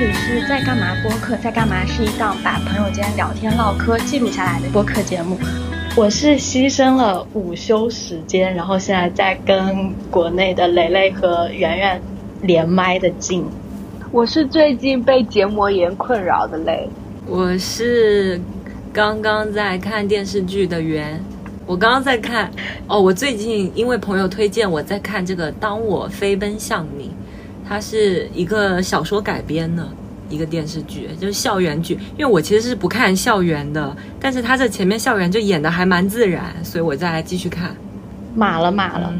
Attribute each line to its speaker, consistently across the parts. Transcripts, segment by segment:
Speaker 1: 里是在干嘛播客，在干嘛是一档把朋友间聊天唠嗑记录下来的播客节目。我是牺牲了午休时间，然后现在在跟国内的蕾蕾和圆圆连麦的进。
Speaker 2: 我是最近被结膜炎困扰的蕾。
Speaker 3: 我是刚刚在看电视剧的圆。我刚刚在看哦，我最近因为朋友推荐我在看这个《当我飞奔向你》。它是一个小说改编的一个电视剧，就是校园剧。因为我其实是不看校园的，但是他这前面校园就演的还蛮自然，所以我再来继续看。
Speaker 1: 码了码了，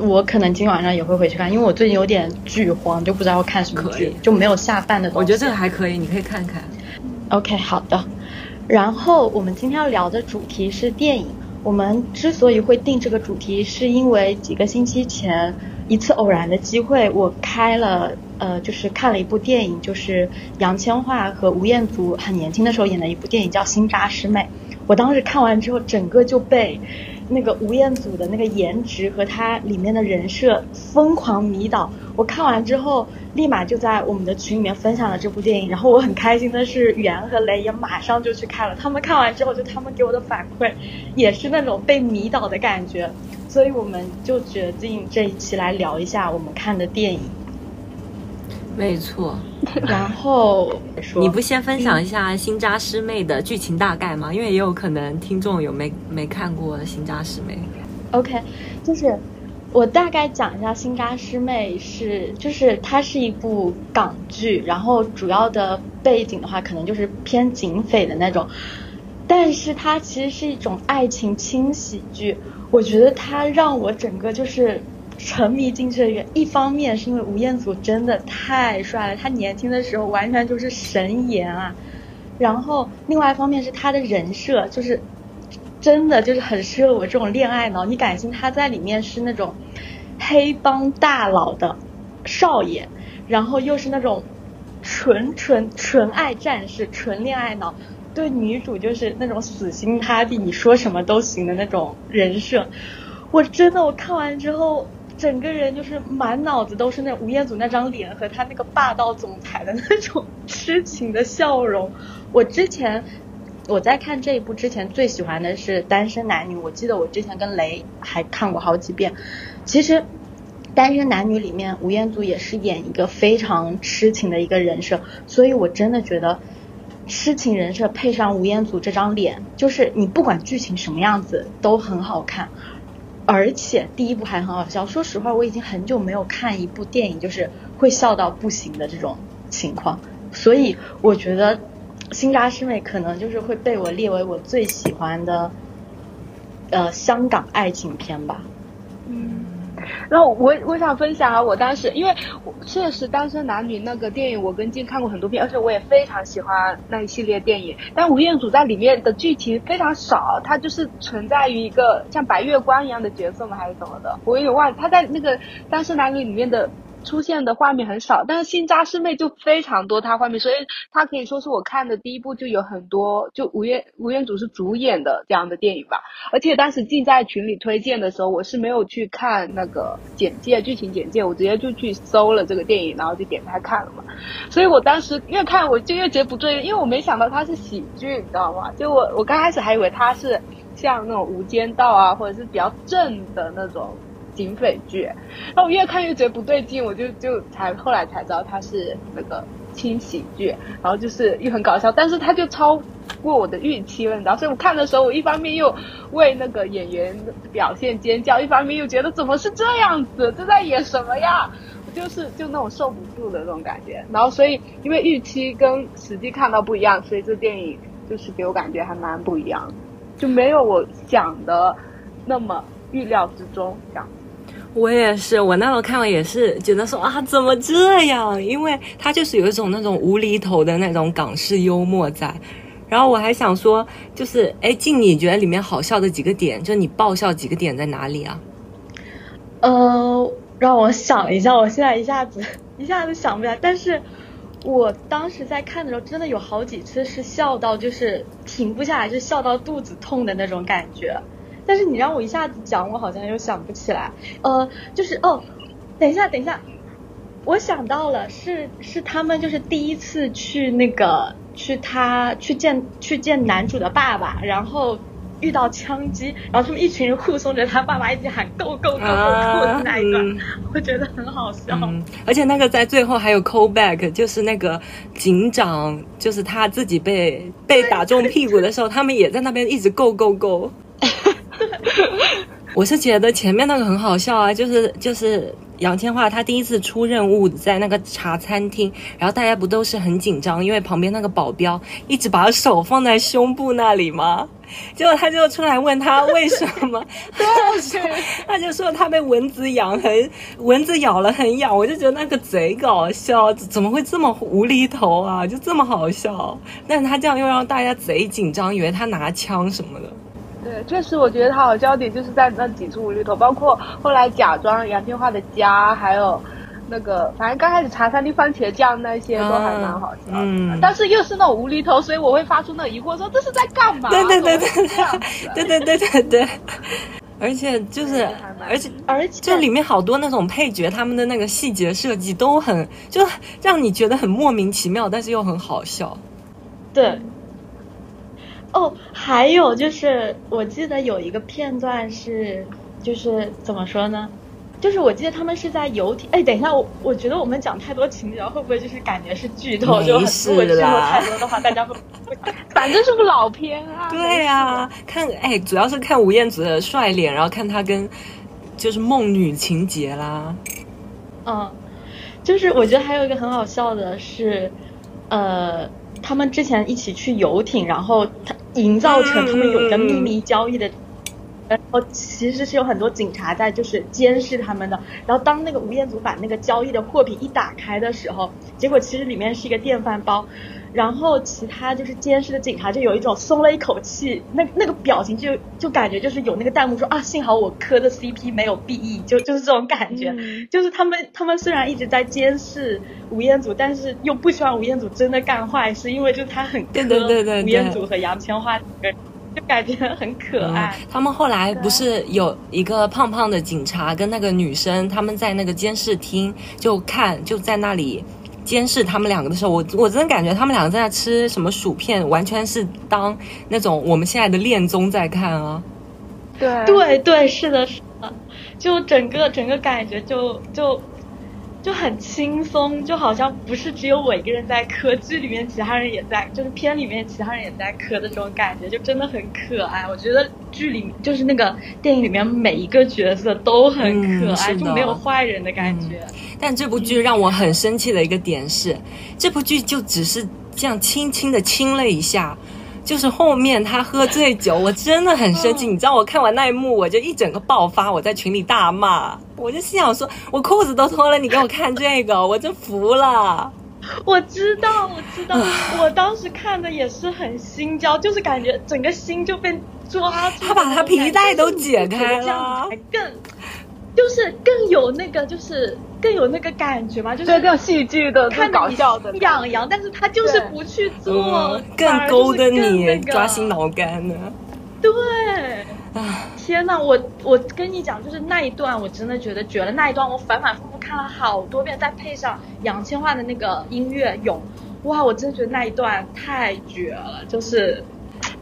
Speaker 1: 我可能今天晚上也会回去看，因为我最近有点剧荒，就不知道要看什么剧，就没有下饭的东西。
Speaker 3: 我觉得这个还可以，你可以看看。
Speaker 1: OK，好的。然后我们今天要聊的主题是电影。我们之所以会定这个主题，是因为几个星期前。一次偶然的机会，我开了呃，就是看了一部电影，就是杨千嬅和吴彦祖很年轻的时候演的一部电影，叫《新扎师妹》。我当时看完之后，整个就被那个吴彦祖的那个颜值和他里面的人设疯狂迷倒。我看完之后，立马就在我们的群里面分享了这部电影。然后我很开心的是，袁和雷也马上就去看了。他们看完之后，就他们给我的反馈也是那种被迷倒的感觉。所以我们就决定这一期来聊一下我们看的电影。
Speaker 3: 没错，
Speaker 1: 然后
Speaker 3: 你不先分享一下《新扎师妹》的剧情大概吗？因为也有可能听众有没没看过《新扎师妹》。
Speaker 1: OK，就是我大概讲一下《新扎师妹》是，就是它是一部港剧，然后主要的背景的话，可能就是偏警匪的那种，但是它其实是一种爱情轻喜剧。我觉得他让我整个就是沉迷进去的原一方面是因为吴彦祖真的太帅了，他年轻的时候完全就是神颜啊。然后另外一方面是他的人设，就是真的就是很适合我这种恋爱脑。你敢信他在里面是那种黑帮大佬的少爷，然后又是那种纯纯纯爱战士、纯恋爱脑。对女主就是那种死心塌地，你说什么都行的那种人设，我真的我看完之后，整个人就是满脑子都是那吴彦祖那张脸和他那个霸道总裁的那种痴情的笑容。我之前我在看这一部之前最喜欢的是《单身男女》，我记得我之前跟雷还看过好几遍。其实《单身男女》里面吴彦祖也是演一个非常痴情的一个人设，所以我真的觉得。痴情人设配上吴彦祖这张脸，就是你不管剧情什么样子都很好看，而且第一部还很好笑。说实话，我已经很久没有看一部电影就是会笑到不行的这种情况，所以我觉得《新扎师妹》可能就是会被我列为我最喜欢的呃香港爱情片吧。
Speaker 2: 然后我我想分享啊，我当时因为确实《单身男女》那个电影，我跟静看过很多遍，而且我也非常喜欢那一系列电影。但吴彦祖在里面的剧情非常少，他就是存在于一个像白月光一样的角色吗？还是怎么的？我有点忘。他在那个《单身男女》里面的。出现的画面很少，但是新扎师妹就非常多，她画面，所以她可以说是我看的第一部就有很多，就吴彦吴彦祖是主演的这样的电影吧。而且当时静在群里推荐的时候，我是没有去看那个简介、剧情简介，我直接就去搜了这个电影，然后就点开看了嘛。所以我当时越看我就越觉得不对，因为我没想到它是喜剧，你知道吗？就我我刚开始还以为它是像那种无间道啊，或者是比较正的那种。警匪剧，然后我越看越觉得不对劲，我就就才后来才知道它是那个轻喜剧，然后就是又很搞笑，但是它就超过我的预期了，你知道？所以我看的时候，我一方面又为那个演员表现尖叫，一方面又觉得怎么是这样子，这在演什么呀？我就是就那种受不住的那种感觉。然后所以因为预期跟实际看到不一样，所以这电影就是给我感觉还蛮不一样，就没有我想的那么预料之中这样。
Speaker 3: 我也是，我那时候看了也是觉得说啊，怎么这样？因为他就是有一种那种无厘头的那种港式幽默在。然后我还想说，就是哎，静，你觉得里面好笑的几个点，就你爆笑几个点在哪里啊？
Speaker 1: 呃，让我想一下，我现在一下子一下子想不起来。但是我当时在看的时候，真的有好几次是笑到就是停不下来，就笑到肚子痛的那种感觉。但是你让我一下子讲，我好像又想不起来。呃，就是哦，等一下，等一下，我想到了，是是他们就是第一次去那个去他去见去见男主的爸爸，然后遇到枪击，然后他们一群人护送着他爸爸一起喊 “go go go go go” 的那一段，
Speaker 3: 嗯
Speaker 1: 我觉得很好笑。
Speaker 3: 嗯，而且那个在最后还有 call back，就是那个警长，就是他自己被被打中屁股的时候，他们也在那边一直 go go go。我是觉得前面那个很好笑啊，就是就是杨千嬅她第一次出任务在那个茶餐厅，然后大家不都是很紧张，因为旁边那个保镖一直把手放在胸部那里吗？结果他就出来问他为什么，他就说他就说他被蚊子咬很蚊子咬了很痒，我就觉得那个贼搞笑，怎么会这么无厘头啊？就这么好笑，但是他这样又让大家贼紧张，以为他拿枪什么的。
Speaker 2: 对，确实，我觉得他好笑点就是在那几处无厘头，包括后来假装杨千嬅的家，还有那个，反正刚开始茶餐厅番茄酱那些都还蛮好笑的，
Speaker 3: 嗯
Speaker 2: 但是又是那种无厘头，所以我会发出那种疑惑，说这是在干嘛？
Speaker 3: 对对对对对对对对对，而且就是而且
Speaker 1: 而且
Speaker 3: 就里面好多那种配角，他们的那个细节设计都很，就让你觉得很莫名其妙，但是又很好笑。
Speaker 1: 对。哦，还有就是，我记得有一个片段是，就是怎么说呢？就是我记得他们是在游艇。哎，等一下，我我觉得我们讲太多情节，会不会就是感觉是剧透？
Speaker 3: 没
Speaker 1: 就很
Speaker 3: 事
Speaker 1: 如果剧透太多的话，大家会会
Speaker 2: 反正是个老片啊。
Speaker 3: 对啊，看哎，主要是看吴彦祖的帅脸，然后看他跟就是梦女情节啦。
Speaker 1: 嗯，就是我觉得还有一个很好笑的是，呃，他们之前一起去游艇，然后他营造成他们有一个秘密交易的，然后其实是有很多警察在就是监视他们的。然后当那个吴彦祖把那个交易的货品一打开的时候，结果其实里面是一个电饭煲。然后其他就是监视的警察就有一种松了一口气，那那个表情就就感觉就是有那个弹幕说啊，幸好我磕的 CP 没有 BE，就就是这种感觉。
Speaker 2: 嗯
Speaker 1: 就是他们他们虽然一直在监视吴彦祖，但是又不希望吴彦祖真的干坏事，因为就是他很
Speaker 3: 对对
Speaker 1: 磕
Speaker 3: 对对对
Speaker 1: 吴彦祖和杨千嬅两个人，就感觉很可爱。
Speaker 3: 嗯，他们后来不是有一个胖胖的警察跟那个女生，他们在那个监视厅就看就在那里监视他们两个的时候，我我真的感觉他们两个在那吃什么薯片，完全是当那种我们现在的恋综在看啊。
Speaker 2: 对
Speaker 1: 对对，是的，是的，就整个整个感觉就就就很轻松，就好像不是只有我一个人在磕，剧里面其他人也在，就是片里面其他人也在磕的这种感觉，就真的很可爱。我觉得剧里就是那个电影里面每一个角色都很可爱，
Speaker 3: 嗯
Speaker 1: 就没有坏人的感觉。
Speaker 3: 但这部剧让我很生气的一个点是，这部剧就只是这样轻轻的亲了一下，就是后面他喝醉酒，我真的很生气。你知道我看完那一幕，我就一整个爆发，我在群里大骂，我就心想说，我裤子都脱了，你给我看这个，我真服了。
Speaker 1: 我知道，我知道，我当时看的也是很心焦，就是感觉整个心就被抓住。
Speaker 3: 他把他皮带都解开了
Speaker 1: 这样才更，就是更有那个，就是更有那个感觉嘛，就是
Speaker 2: 对这种戏剧的、
Speaker 1: 看
Speaker 2: 搞笑的
Speaker 1: 痒痒，但是他就是不去做，
Speaker 3: 嗯，更勾的你
Speaker 1: 更那个
Speaker 3: 抓心挠肝的。
Speaker 1: 对。
Speaker 3: 啊，
Speaker 1: 天呐，我我跟你讲，就是那一段我真的觉得绝了，那一段我反反复复看了好多遍，再配上杨千嬅的那个音乐咏，哇，我真的觉得那一段太绝了，就是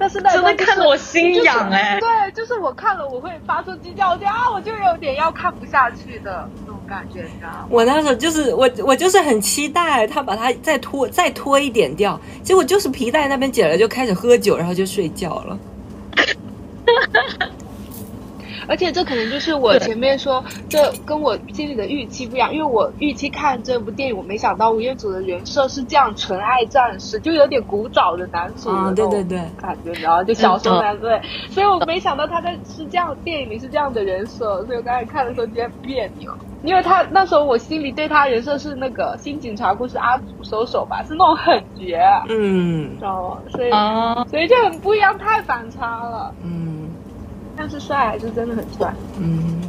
Speaker 2: 但是那
Speaker 1: 真的看得我心痒哎
Speaker 2: 就是对，就是我看了我会发出鸡叫，我就啊，我就有点要看不下去的那种感觉，你知道吗？
Speaker 3: 我那时候就是我，我就是很期待他把它再拖再拖一点掉，结果就是皮带那边解了，就开始喝酒，然后就睡觉了。
Speaker 2: 而且这可能就是我前面说，这跟我心里的预期不一样，因为我预期看这部电影，我没想到吴彦祖的人设是这样纯爱战士，就有点古早的男主的
Speaker 3: 啊对对对
Speaker 2: 感觉，然后就小时候男 对，所以我没想到他在是这样电影里是这样的人设，所以我刚才看的时候觉得别扭。因为他那时候我心里对他人设是那个新警察故事阿祖收手吧，是那种狠绝，
Speaker 3: 嗯
Speaker 2: 知道吗？所以、
Speaker 1: 啊，
Speaker 2: 所以就很不一样，太反差了。
Speaker 3: 嗯
Speaker 2: 但是帅还是真的很帅。
Speaker 3: 嗯，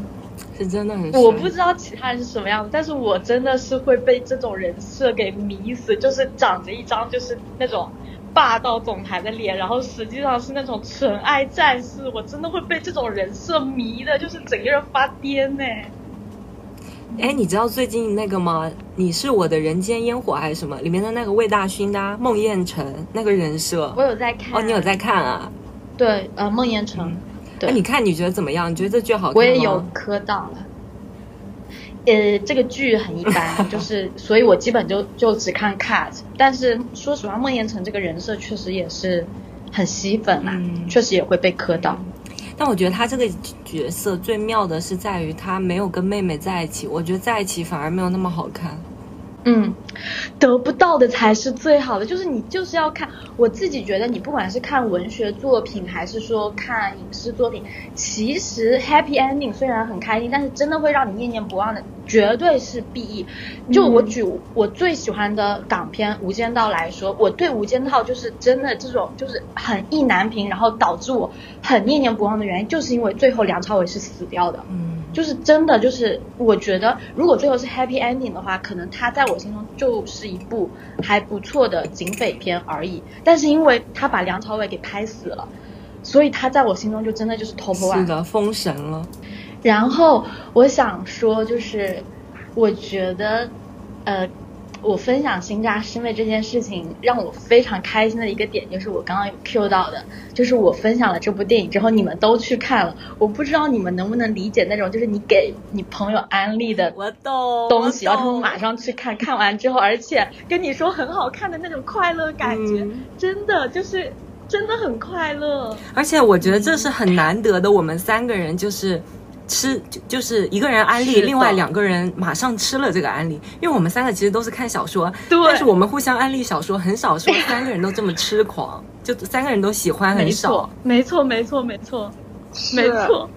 Speaker 3: 是真的很帅。
Speaker 1: 我不知道其他人是什么样子，但是我真的是会被这种人设给迷死，就是长着一张就是那种霸道总裁的脸，然后实际上是那种纯爱战士，我真的会被这种人设迷的，就是整个人发癫呢、
Speaker 3: 哎，你知道最近那个吗？你是我的人间烟火还是什么？里面的那个魏大勋的孟宴臣那个人设，
Speaker 1: 我有在看。
Speaker 3: 哦，你有在看啊？
Speaker 1: 对，呃，孟宴臣。
Speaker 3: 哎，你看你觉得怎么样？你觉得这剧好？
Speaker 1: 我也有磕到了。呃，这个剧很一般，就是，所以我基本就就只看 cut。但是说实话，孟宴臣这个人设确实也是很吸粉啊，确实也会被磕到。
Speaker 3: 但我觉得他这个角色最妙的是在于他没有跟妹妹在一起，我觉得在一起反而没有那么好看。
Speaker 1: 嗯，得不到的才是最好的，就是你就是要看。我自己觉得，你不管是看文学作品，还是说看影视作品，其实 happy ending 虽然很开心，但是真的会让你念念不忘的，绝对是 BE。就我举我最喜欢的港片《无间道》来说，我对《无间道》就是真的这种就是很意难平，然后导致我很念念不忘的原因，就是因为最后梁朝伟是死掉的。嗯。就是真的，就是我觉得，如果最后是 happy ending 的话，可能他在我心中就是一部还不错的警匪片而已。但是因为他把梁朝伟给拍死了，所以他在我心中就真的就是 top one，
Speaker 3: 是的，封神了。
Speaker 1: 然后我想说，就是我觉得，呃。我分享新扎师妹这件事情，让我非常开心的一个点，就是我刚刚有 Q 到的，就是我分享了这部电影之后，你们都去看了。我不知道你们能不能理解那种，就是你给你朋友安利的
Speaker 3: 我懂
Speaker 1: 东西，然后他们马上去看看完之后，而且跟你说很好看的那种快乐感觉，真的就是真的很快乐。
Speaker 3: 而且我觉得这是很难得的，我们三个人就是。吃就就是一个人安利，另外两个人马上吃了这个安利，因为我们三个其实都是看小说，但是我们互相安利小说，很少说三个人都这么痴狂，就三个人都喜欢很少。
Speaker 1: 没错，没错，没错，没错，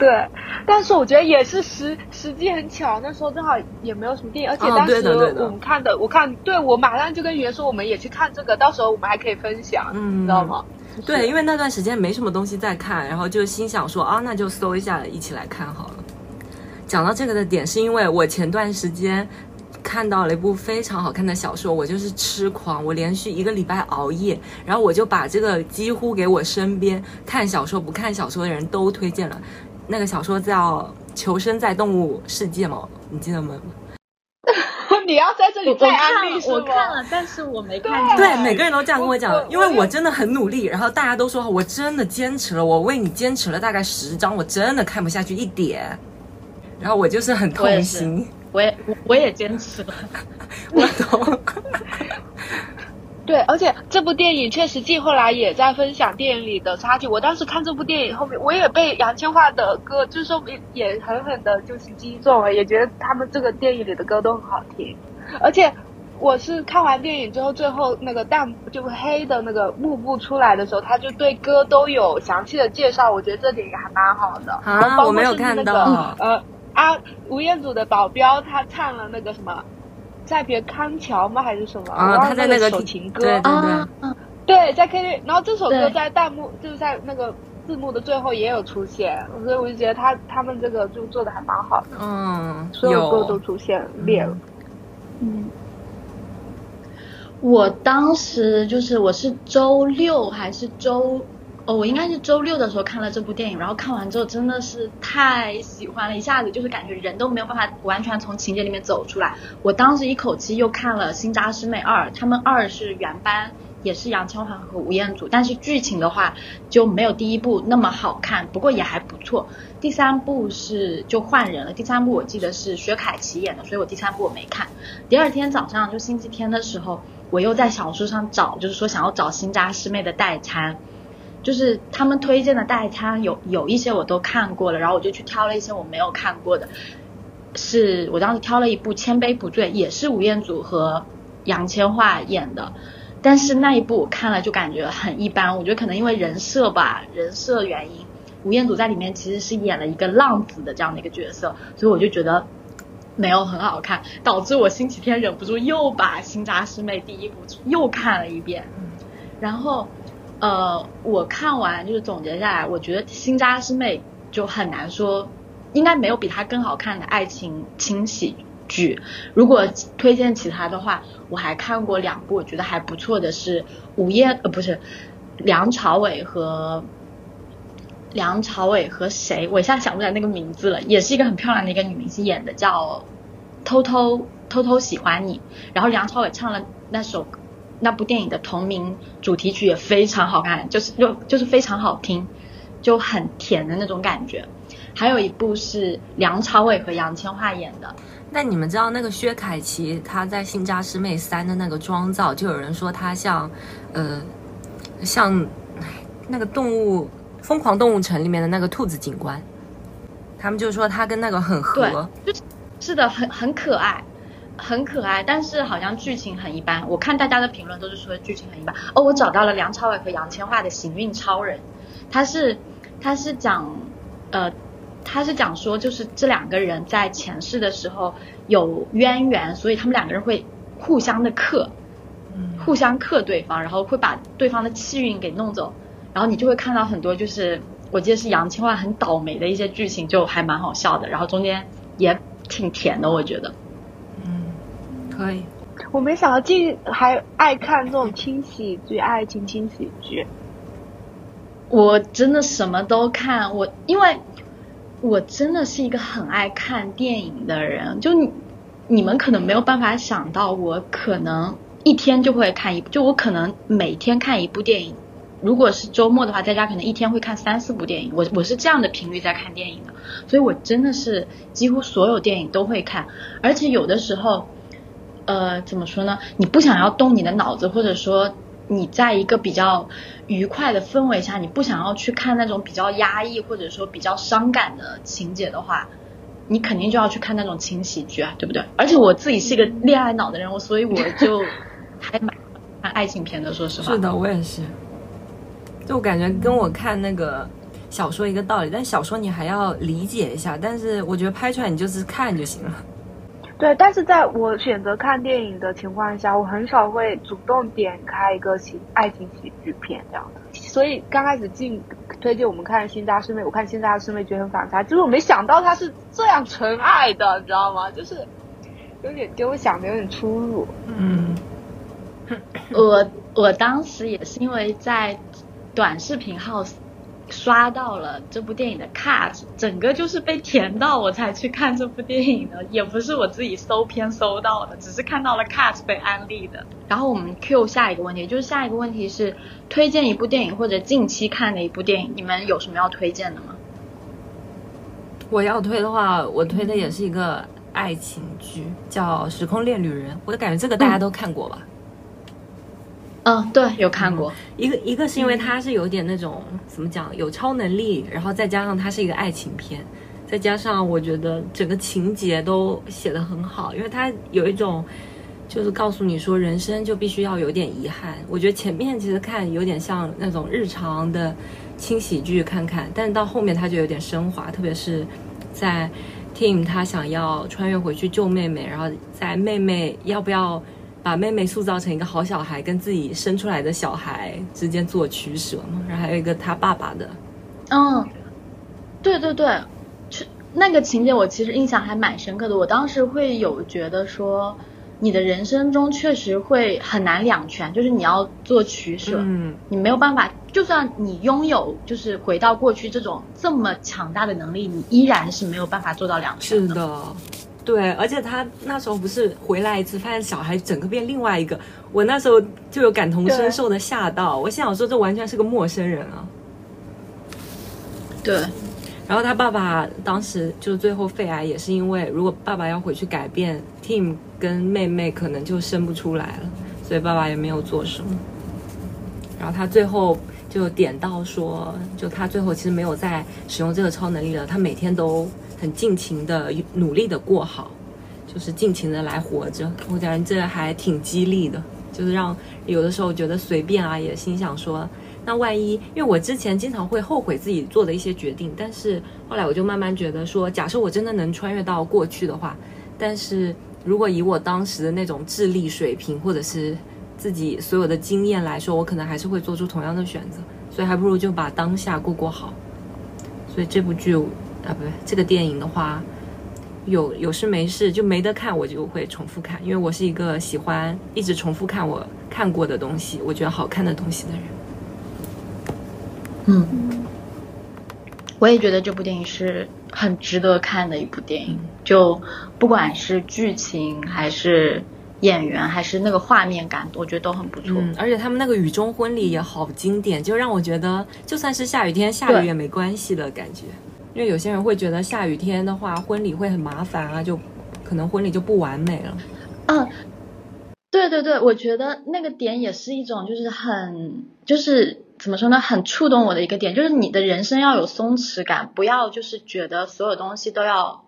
Speaker 2: 对。但是我觉得也是时时机很巧，那时候正好也没有什么电影，而且当时我们看的，我看对我马上就跟圆说我们也去看这个，到时候我们还可以分享，嗯你知道吗？
Speaker 3: 对，因为那段时间没什么东西在看，然后就心想说啊，那就搜一下，一起来看好了。讲到这个的点，是因为我前段时间看到了一部非常好看的小说，我就是痴狂，我连续一个礼拜熬夜，然后我就把这个几乎给我身边看小说不看小说的人都推荐了。那个小说叫《求生在动物世界》嘛，你记得吗？
Speaker 2: 你要在这里再安利
Speaker 1: 我看了，但是我没看。对，
Speaker 3: 每个人都这样跟我讲，因为我真的很努力，然后大家都说我真的坚持了，我为你坚持了大概十章，我真的看不下去一点，然后我就是很痛心。
Speaker 1: 我也我也坚持了，
Speaker 3: 我懂。
Speaker 2: 对，而且这部电影确实季后来也在分享电影里的差距。我当时看这部电影后面，我也被杨千嬅的歌，就是说也也狠狠的就是击中了，也觉得他们这个电影里的歌都很好听。而且我是看完电影之后，最后那个弹就黑的那个幕布出来的时候，他就对歌都有详细的介绍，我觉得这点也还蛮好的。
Speaker 3: 啊，我没有看到。
Speaker 2: 呃，啊，吴彦祖的保镖他唱了那个什么。再别康桥吗？还是什么？
Speaker 3: 啊，他在那个
Speaker 2: 情歌，
Speaker 3: 对对对，
Speaker 2: 对，在 KTV，然后这首歌在弹幕，就是在那个字幕的最后也有出现，所以我就觉得他他们这个就做的还蛮好的，
Speaker 3: 嗯，
Speaker 2: 所有歌都出现列了，
Speaker 1: 嗯，我当时就是我是周六还是周。我应该是周六的时候看了这部电影，然后看完之后真的是太喜欢了，一下子就是感觉人都没有办法完全从情节里面走出来。我当时一口气又看了《新扎师妹二》，他们二是原班，也是杨千嬅和吴彦祖，但是剧情的话就没有第一部那么好看，不过也还不错。第三部是就换人了，第三部我记得是薛凯琪演的，所以我第三部我没看。第二天早上就星期天的时候，我又在小说上找，就是说想要找新扎师妹的代餐。就是他们推荐的代餐有有一些我都看过了，然后我就去挑了一些我没有看过的，是我当时挑了一部《千杯不醉》，也是吴彦祖和杨千嬅演的，但是那一部我看了就感觉很一般，我觉得可能因为人设吧，人设原因，吴彦祖在里面其实是演了一个浪子的这样的一个角色，所以我就觉得没有很好看，导致我星期天忍不住又把《新扎师妹》第一部又看了一遍，然后。呃，我看完就是总结下来，我觉得《新扎师妹》就很难说，应该没有比它更好看的爱情轻喜剧。如果推荐其他的话，我还看过两部，我觉得还不错的是《午夜》呃不是梁朝伟和梁朝伟和谁，我一下想不起来那个名字了，也是一个很漂亮的一个女明星演的，叫《偷偷偷偷喜欢你》，然后梁朝伟唱了那首那部电影的同名主题曲也非常好看，就是就就是非常好听，就很甜的那种感觉。还有一部是梁朝伟和杨千嬅演的，
Speaker 3: 那你们知道那个薛凯琪她在《新扎师妹三》的那个妆造，就有人说她像，呃，像那个动物。《疯狂动物城》里面的那个兔子警官，他们就说她跟那个很合，
Speaker 1: 就是是的，很很可爱，很可爱，但是好像剧情很一般。我看大家的评论都是说剧情很一般。哦，我找到了梁朝伟和杨千嬅的《行运超人》，他是他是讲呃他是讲说就是这两个人在前世的时候有渊源，所以他们两个人会互相的克，互相克对方，然后会把对方的气运给弄走。然后你就会看到很多，就是我记得是杨千嬅很倒霉的一些剧情，就还蛮好笑的。然后中间也挺甜的，我觉得。
Speaker 3: 嗯，可以。
Speaker 2: 我没想到竟还爱看这种轻喜剧、爱情轻喜剧。
Speaker 1: 我真的什么都看，我因为我真的是一个很爱看电影的人。就你你们可能没有办法想到，我可能一天就会看一部，就我可能每天看一部电影。如果是周末的话，在家可能一天会看三四部电影。我我是这样的频率在看电影的，所以我真的是几乎所有电影都会看。而且有的时候，呃，怎么说呢？你不想要动你的脑子，或者说你在一个比较愉快的氛围下，你不想要去看那种比较压抑或者说比较伤感的情节的话，你肯定就要去看那种轻喜剧啊，对不对？而且我自己是一个恋爱脑的人，我所以我就 还蛮看爱情片的。说实话，
Speaker 3: 是的，我也是。就感觉跟我看那个小说一个道理，但小说你还要理解一下，但是我觉得拍出来你就是看就行了。
Speaker 2: 对，但是在我选择看电影的情况下，我很少会主动点开一个喜爱情喜剧片这样的。所以刚开始进推荐我们看《新扎师妹》，我看《新扎师妹》觉得很反差，就是我没想到他是这样纯爱的，你知道吗？就是有点跟我想的有点出入。
Speaker 3: 嗯，
Speaker 1: 我我当时也是因为在。短视频号刷到了这部电影的 cut，整个就是被甜到我才去看这部电影的，也不是我自己搜片搜到的，只是看到了 cut 被安利的。然后我们 Q 下一个问题，就是下一个问题是推荐一部电影或者近期看的一部电影，你们有什么要推荐的吗？
Speaker 3: 我要推的话，我推的也是一个爱情剧，叫《时空恋旅人》，我感觉这个大家都看过吧。
Speaker 1: 嗯，对，有看过
Speaker 3: 一个一个是因为它是有点那种怎么讲，有超能力，然后再加上它是一个爱情片，再加上我觉得整个情节都写的很好，因为它有一种就是告诉你说人生就必须要有点遗憾。我觉得前面其实看有点像那种日常的轻喜剧看看，但是到后面它就有点升华，特别是在 Tim 他想要穿越回去救妹妹，然后在妹妹要不要。把妹妹塑造成一个好小孩，跟自己生出来的小孩之间做取舍嘛。然后还有一个他爸爸的，
Speaker 1: 嗯，对对对，那个情节我其实印象还蛮深刻的。我当时会有觉得说，你的人生中确实会很难两全，就是你要做取舍，
Speaker 3: 嗯，
Speaker 1: 你没有办法，就算你拥有就是回到过去这种这么强大的能力，你依然是没有办法做到两全
Speaker 3: 的。是的。对，而且他那时候不是回来一次，发现小孩整个变另外一个，我那时候就有感同身受的吓到，我心想说这完全是个陌生人啊。
Speaker 1: 对，
Speaker 3: 然后他爸爸当时就最后肺癌，也是因为如果爸爸要回去改变，Tim 跟妹妹可能就生不出来了，所以爸爸也没有做什么。然后他最后就点到说，就他最后其实没有再使用这个超能力了，他每天都。很尽情的努力的过好，就是尽情的来活着。我感觉这还挺激励的，就是让有的时候觉得随便啊，也心想说，那万一，因为我之前经常会后悔自己做的一些决定，但是后来我就慢慢觉得说，假设我真的能穿越到过去的话，但是如果以我当时的那种智力水平或者是自己所有的经验来说，我可能还是会做出同样的选择，所以还不如就把当下过过好。所以这部剧。啊，不对，这个电影的话，有有事没事就没得看，我就会重复看，因为我是一个喜欢一直重复看我看过的东西，我觉得好看的东西的人。
Speaker 1: 嗯，我也觉得这部电影是很值得看的一部电影，就不管是剧情还是演员还是那个画面感，我觉得都很不错。
Speaker 3: 嗯，而且他们那个雨中婚礼也好经典，就让我觉得就算是下雨天下雨
Speaker 1: 对
Speaker 3: 也没关系的感觉。因为有些人会觉得下雨天的话婚礼会很麻烦啊，就可能婚礼就不完美了。
Speaker 1: 嗯，对对对，我觉得那个点也是一种，就是很，就是怎么说呢，很触动我的一个点，就是你的人生要有松弛感，不要就是觉得所有东西都要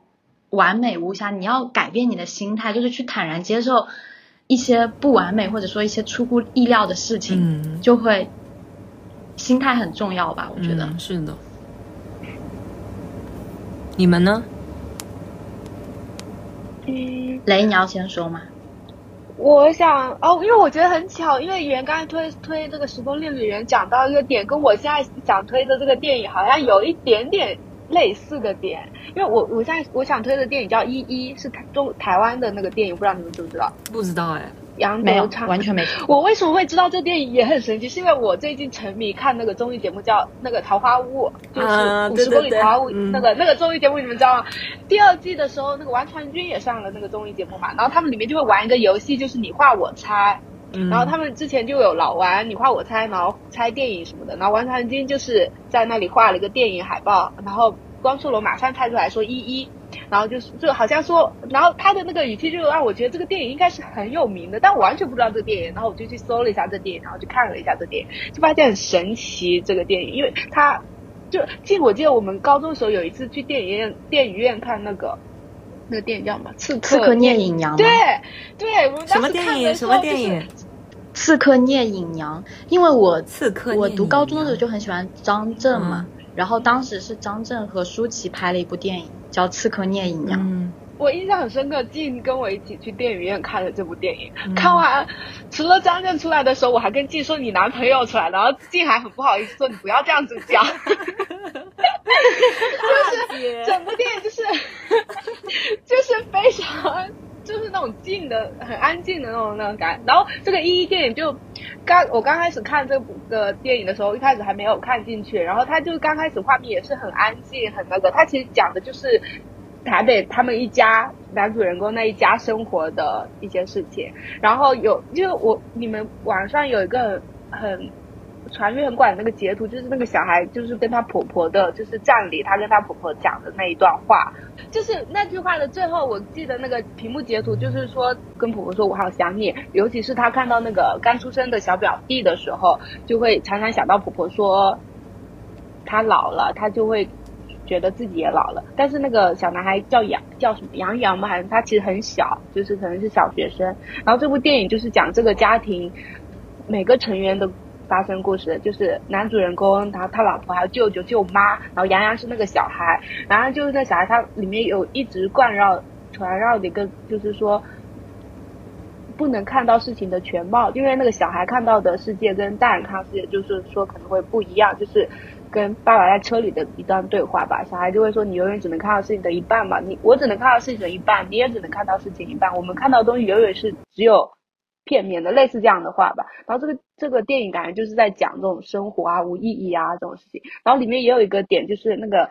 Speaker 1: 完美无瑕，你要改变你的心态，就是去坦然接受一些不完美或者说一些出乎意料的事情，
Speaker 3: 嗯，
Speaker 1: 就会心态很重要吧，我觉得。
Speaker 3: 嗯是的。你们呢？
Speaker 2: 嗯，
Speaker 1: 雷，你要先说吗？
Speaker 2: 我想哦，因为我觉得很巧，因为袁刚才推推这个《时空恋旅人》讲到一个点，跟我现在想推的这个电影好像有一点点类似的点。因为我我现在我想推的电影叫《一一》，是台中台湾的那个电影，不知道你们知不知道？
Speaker 3: 不知道哎。
Speaker 2: 杨
Speaker 1: 没有
Speaker 2: 德，昌
Speaker 1: 完全没。
Speaker 2: 我为什么会知道这电影也很神奇？是因为我最近沉迷看那个综艺节目叫那个《桃花坞》，就是
Speaker 3: 啊
Speaker 2: 五十公里桃花坞、
Speaker 3: 嗯
Speaker 2: 那个那个综艺节目，你们知道吗？第二季的时候，那个王传君也上了那个综艺节目嘛，然后他们里面就会玩一个游戏，就是你画我猜。
Speaker 3: 嗯
Speaker 2: 然后他们之前就有老玩你画我猜，然后猜电影什么的。然后王传君就是在那里画了一个电影海报，然后光速龙马上猜出来说一一，然后就是就好像说，然后他的那个语气就让我觉得这个电影应该是很有名的，但我完全不知道这个电影。然后我就去搜了一下这电影，然后去看了一下这电影，就发现很神奇这个电影，因为它就记我记得我们高中的时候有一次去电影院电影院看那个那个电影叫什么《刺客
Speaker 1: 刺客聂隐娘吗？
Speaker 2: 对对，我们
Speaker 3: 什
Speaker 2: 当
Speaker 3: 么电影？
Speaker 2: 时看的时
Speaker 3: 什
Speaker 2: 候就是
Speaker 3: 么电影？
Speaker 1: 刺客聂隐娘，因为我
Speaker 3: 刺客
Speaker 1: 我读高中的时候就很喜欢张震嘛，然后当时是张震和舒淇拍了一部电影叫《刺客聂隐娘》，
Speaker 3: 嗯，
Speaker 2: 我印象很深刻，静跟我一起去电影院看了这部电影。
Speaker 3: 嗯
Speaker 2: 看完，除了张震出来的时候，我还跟静说你男朋友出来，然后静还很不好意思说你不要这样子讲。
Speaker 3: 就是
Speaker 2: 整部电影就是 就是非常就是那种静的很安静的那种那种感。然后这个一一电影就刚我刚开始看这部的电影的时候，一开始还没有看进去，然后它就刚开始画面也是很安静很那个，它其实讲的就是。台北他们一家男主人公那一家生活的一些事情，然后有就我你们网上有一个很传阅很广的那个截图，就是那个小孩就是跟他婆婆的，就是葬礼，他跟他婆婆讲的那一段话，就是那句话的最后，我记得那个屏幕截图就是说跟婆婆说我好想你，尤其是他看到那个刚出生的小表弟的时候，就会常常想到婆婆说他老了，他就会。觉得自己也老了，但是那个小男孩叫杨叫什么杨洋嘛，好像他其实很小，就是可能是小学生。然后这部电影就是讲这个家庭每个成员的发生故事，就是男主人公然后他老婆还有舅舅舅妈，然后杨洋是那个小孩，然后就是那小孩他里面有一直贯绕缠绕的一个就是说。不能看到事情的全貌，因为那个小孩看到的世界跟大人看到世界，就是说可能会不一样，就是跟爸爸在车里的一段对话吧。小孩就会说：“你永远只能看到事情的一半嘛，你我只能看到事情的一半，你也只能看到事情一半。我们看到的东西永远是只有片面的，类似这样的话吧。”然后这个这个电影感觉就是在讲这种生活啊、无意义啊这种事情。然后里面也有一个点，就是那个。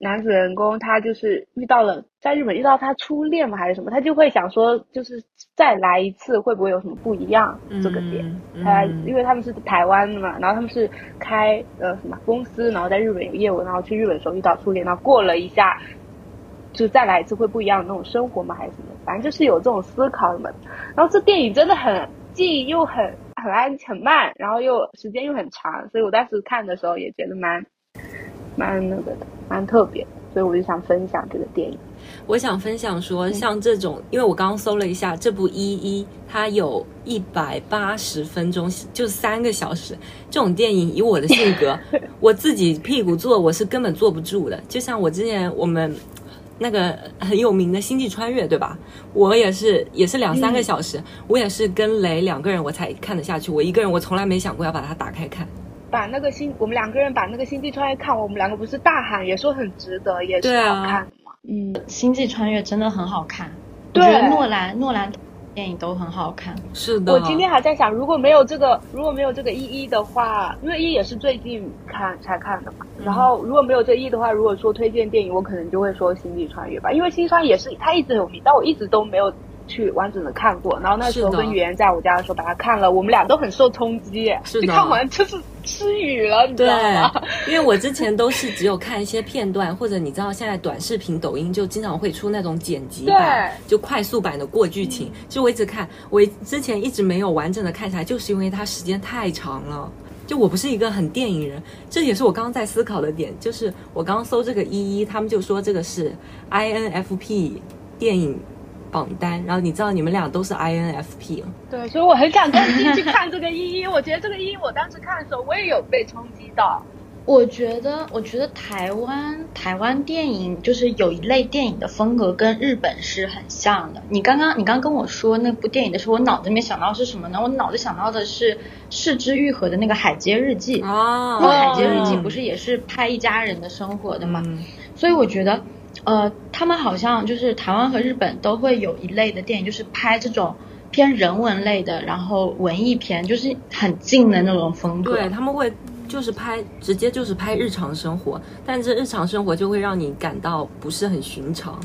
Speaker 2: 男主人公他就是遇到了在日本遇到他初恋嘛还是什么，他就会想说，就是再来一次会不会有什么不一样？这个点，
Speaker 3: 嗯
Speaker 2: 他
Speaker 3: 嗯
Speaker 2: 因为他们是台湾的嘛，然后他们是开呃什么公司，然后在日本有业务，然后去日本的时候遇到初恋，然后过了一下，就再来一次会不一样的那种生活吗还是什么，反正就是有这种思考的嘛。然后这电影真的很静又很很安很慢，然后又时间又很长，所以我当时看的时候也觉得蛮。蛮那个的，蛮特别，所以我就想分享这个电影。
Speaker 3: 我想分享说，像这种，因为我刚刚搜了一下，这部《一一》它有一百八十分钟，就三个小时。这种电影，以我的性格，我自己屁股坐，我是根本坐不住的。就像我之前我们那个很有名的《星际穿越》，对吧？我也是，也是两三个小时，我也是跟雷两个人我才看得下去。我一个人，我从来没想过要把它打开看。
Speaker 2: 把那个星，我们两个人把那个《星际穿越》看完，我们两个不是大喊，也说很值得，也是好看的嘛。嗯，《
Speaker 1: 星际穿越》真的很好看，我
Speaker 2: 对
Speaker 1: 觉得诺兰诺兰电影都很好看。
Speaker 3: 是的，
Speaker 2: 我今天还在想，如果没有这个，如果没有这个一一的话，因为一也是最近看才看的嘛。然后如果没有这一的话，如果说推荐电影，我可能就会说《星际穿越》吧，因为《星际穿越》也是它一直有名，但我一直都没有去完整的看过。然后那时候跟圆在我家的时候把它看了，我们俩都很受冲击，
Speaker 3: 是的，
Speaker 2: 看完就是。失语了，你知道吗？
Speaker 3: 因为我之前都是只有看一些片段，或者你知道现在短视频、抖音就经常会出那种剪辑版，就快速版的过剧情。就我一直看，我之前一直没有完整的看下来，就是因为它时间太长了。就我不是一个很电影人，这也是我刚刚在思考的点。就是我刚刚搜这个一一，他们就说这个是 INFP 电影。榜单，然后你知道你们俩都是 INFP 了，
Speaker 2: 对，所以我很感动进去看这个一一。我觉得这个一一，我当时看的时候，我也有被冲击到。
Speaker 1: 我觉得，我觉得台湾台湾电影就是有一类电影的风格跟日本是很像的。你刚刚你刚跟我说那部电影的时候，我脑子里面想到是什么呢？我脑子想到的是《四之愈合》的那个《海街日记》
Speaker 3: 啊，
Speaker 1: 那个《海街日记》不是也是拍一家人的生活的吗？所以我觉得。呃，他们好像就是台湾和日本都会有一类的电影，就是拍这种偏人文类的，然后文艺片，就是很近的那种风格。
Speaker 3: 对，他们会就是拍直接就是拍日常生活，但这日常生活就会让你感到不是很寻常。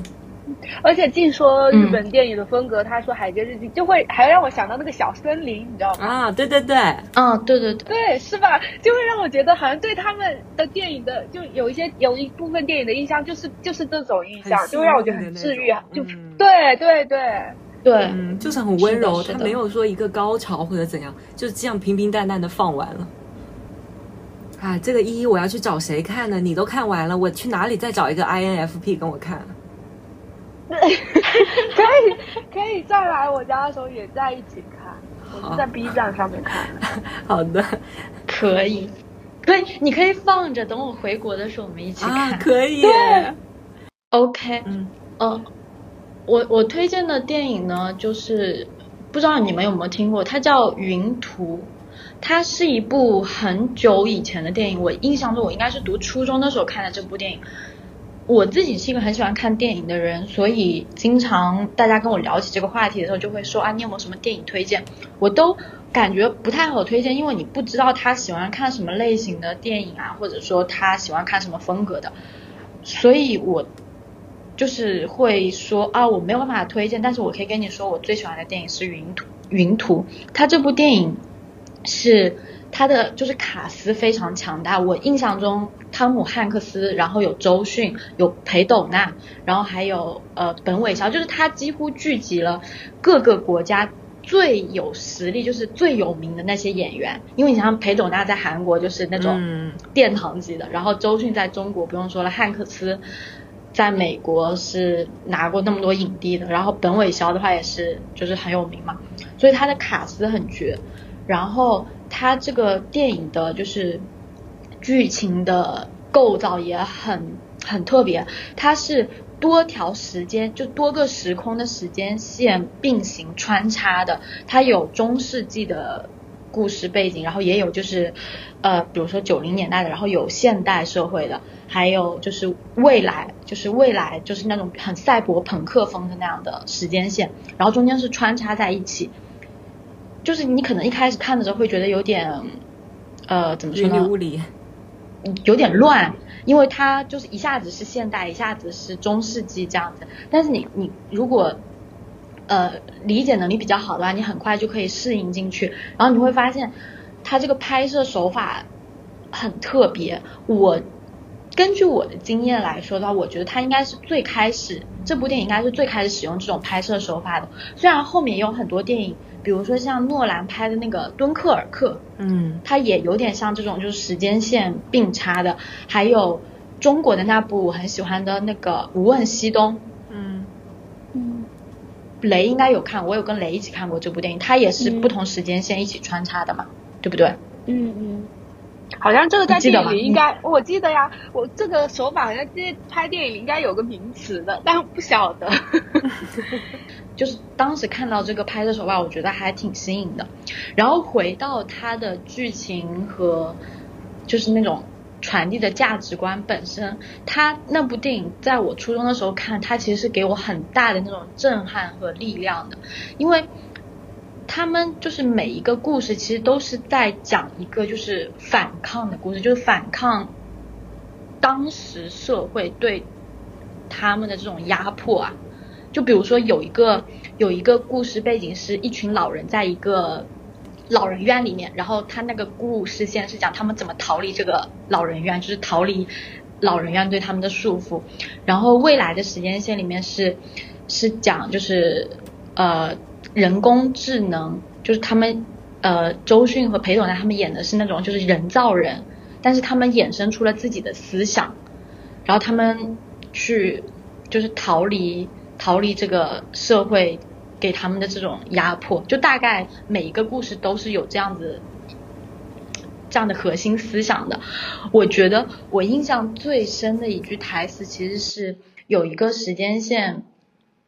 Speaker 2: 而且净说日本电影的风格，他说《海街日记》就会还让我想到那个小森林，你知道吗？
Speaker 3: 啊，对对对，
Speaker 1: 嗯，对对对，
Speaker 2: 对，是吧？就会让我觉得好像对他们的电影的，就有一些有一部分电影的印象，就是就是这种印象，就会让我觉得很治愈，就对对对
Speaker 1: 对，
Speaker 3: 就是很温柔，他没有说一个高潮或者怎样，就这样平平淡淡的放完了。啊，这个一我要去找谁看呢？你都看完了，我去哪里再找一个 INFP 跟我看？
Speaker 2: 可以可以再来我家的时候也在一起看，我是在 B 站上面看。
Speaker 3: 好的，
Speaker 1: 可以，可以，你可以放着，等我回国的时候我们一起看。
Speaker 3: 可以。
Speaker 1: OK，嗯嗯，我我推荐的电影呢，就是不知道你们有没有听过，它叫《云图》，它是一部很久以前的电影，我印象中我应该是读初中的时候看的这部电影。我自己是一个很喜欢看电影的人，所以经常大家跟我聊起这个话题的时候，就会说啊，你有没有什么电影推荐？我都感觉不太好推荐，因为你不知道他喜欢看什么类型的电影啊，或者说他喜欢看什么风格的，所以我就是会说啊，我没有办法推荐，但是我可以跟你说，我最喜欢的电影是《云图》。云图，它这部电影是。他的就是卡斯非常强大，我印象中汤姆汉克斯，然后有周迅，有裴斗娜，然后还有呃本伟肖，就是他几乎聚集了各个国家最有实力，就是最有名的那些演员。因为你像裴斗娜在韩国就是那种殿堂级的，然后周迅在中国不用说了，汉克斯在美国是拿过那么多影帝的，然后本伟肖的话也是就是很有名嘛，所以他的卡斯很绝，然后。它这个电影的就是剧情的构造也很很特别，它是多条时间就多个时空的时间线并行穿插的，它有中世纪的故事背景，然后也有就是呃比如说九零年代的，然后有现代社会的，还有就是未来就是未来就是那种很赛博朋克风的那样的时间线，然后中间是穿插在一起。就是你可能一开始看的时候会觉得有点，呃，怎么说呢？有点乱，因为它就是一下子是现代，一下子是中世纪这样子。但是你你如果呃理解能力比较好的话，你很快就可以适应进去。然后你会发现，它这个拍摄手法很特别。我根据我的经验来说的话，我觉得它应该是最开始这部电影应该是最开始使用这种拍摄手法的。虽然后面也有很多电影。比如说像诺兰拍的那个《敦刻尔克》，
Speaker 3: 嗯，
Speaker 1: 它也有点像这种，就是时间线并插的。还有中国的那部我很喜欢的那个《无问西东》，
Speaker 3: 嗯
Speaker 2: 嗯，
Speaker 1: 雷应该有看，我有跟雷一起看过这部电影，它也是不同时间线一起穿插的嘛，对不对？
Speaker 2: 嗯嗯，好像这个在电影里应该，我记得呀，我这个手法好像这拍电影应该有个名词的，但不晓得。
Speaker 1: 就是当时看到这个拍摄手法，我觉得还挺新颖的。然后回到它的剧情和就是那种传递的价值观本身，它那部电影在我初中的时候看，它其实是给我很大的那种震撼和力量的，因为他们就是每一个故事其实都是在讲一个就是反抗的故事，就是反抗当时社会对他们的这种压迫啊。就比如说有一个有一个故事背景是一群老人在一个老人院里面，然后他那个故事线是讲他们怎么逃离这个老人院，就是逃离老人院对他们的束缚。然后未来的时间线里面是是讲就是呃人工智能，就是他们呃周迅和裴斗娜他们演的是那种就是人造人，但是他们衍生出了自己的思想，然后他们去就是逃离。逃离这个社会给他们的这种压迫，就大概每一个故事都是有这样子这样的核心思想的。我觉得我印象最深的一句台词，其实是有一个时间线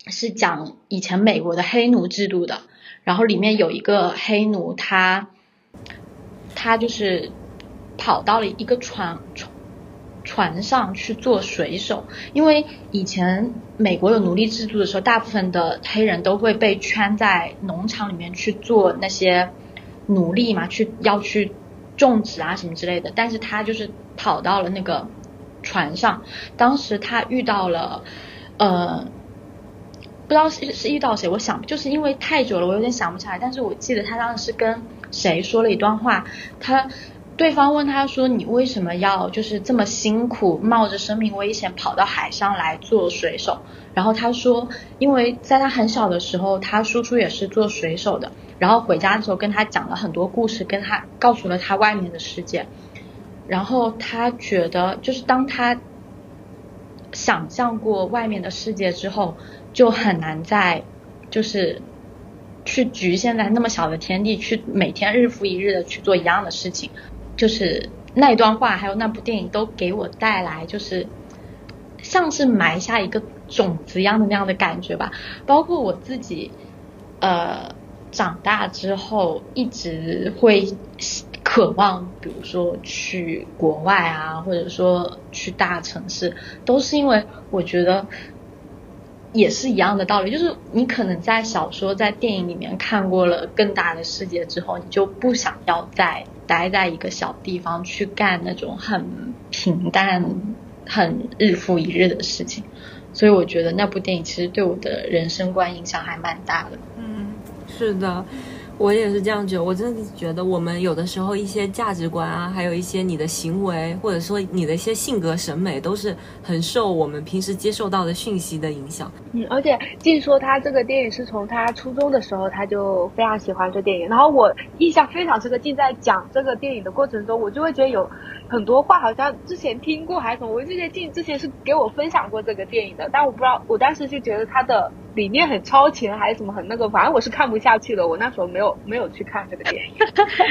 Speaker 1: 是讲以前美国的黑奴制度的，然后里面有一个黑奴，他他就是跑到了一个船船。船上去做水手，因为以前美国有奴隶制度的时候，大部分的黑人都会被圈在农场里面去做那些奴隶嘛，去要去种植啊什么之类的。但是他就是跑到了那个船上，当时他遇到了，呃，不知道是是遇到谁，我想就是因为太久了，我有点想不起来。但是我记得他当时是跟谁说了一段话，他。对方问他说：“你为什么要就是这么辛苦，冒着生命危险跑到海上来做水手？”然后他说：“因为在他很小的时候，他叔叔也是做水手的。然后回家的时候跟他讲了很多故事，跟他告诉了他外面的世界。然后他觉得，就是当他想象过外面的世界之后，就很难再就是去局限在那么小的天地，去每天日复一日的去做一样的事情。”就是那段话，还有那部电影，都给我带来就是像是埋下一个种子一样的那样的感觉吧。包括我自己，呃，长大之后一直会渴望，比如说去国外啊，或者说去大城市，都是因为我觉得也是一样的道理。就是你可能在小说、在电影里面看过了更大的世界之后，你就不想要再。待在一个小地方去干那种很平淡、很日复一日的事情，所以我觉得那部电影其实对我的人生观影响还蛮大的。
Speaker 3: 嗯，是的。我也是这样觉得，我真的觉得我们有的时候一些价值观啊，还有一些你的行为，或者说你的一些性格审美，都是很受我们平时接受到的讯息的影响。
Speaker 2: 嗯，而且静说他这个电影是从他初中的时候他就非常喜欢这电影，然后我印象非常深刻。静在讲这个电影的过程中，我就会觉得有很多话好像之前听过还是什么，我记得静之前是给我分享过这个电影的，但我不知道，我当时就觉得他的。理念很超前还是什么很那个，反正我是看不下去的。我那时候没有没有去看这个电影。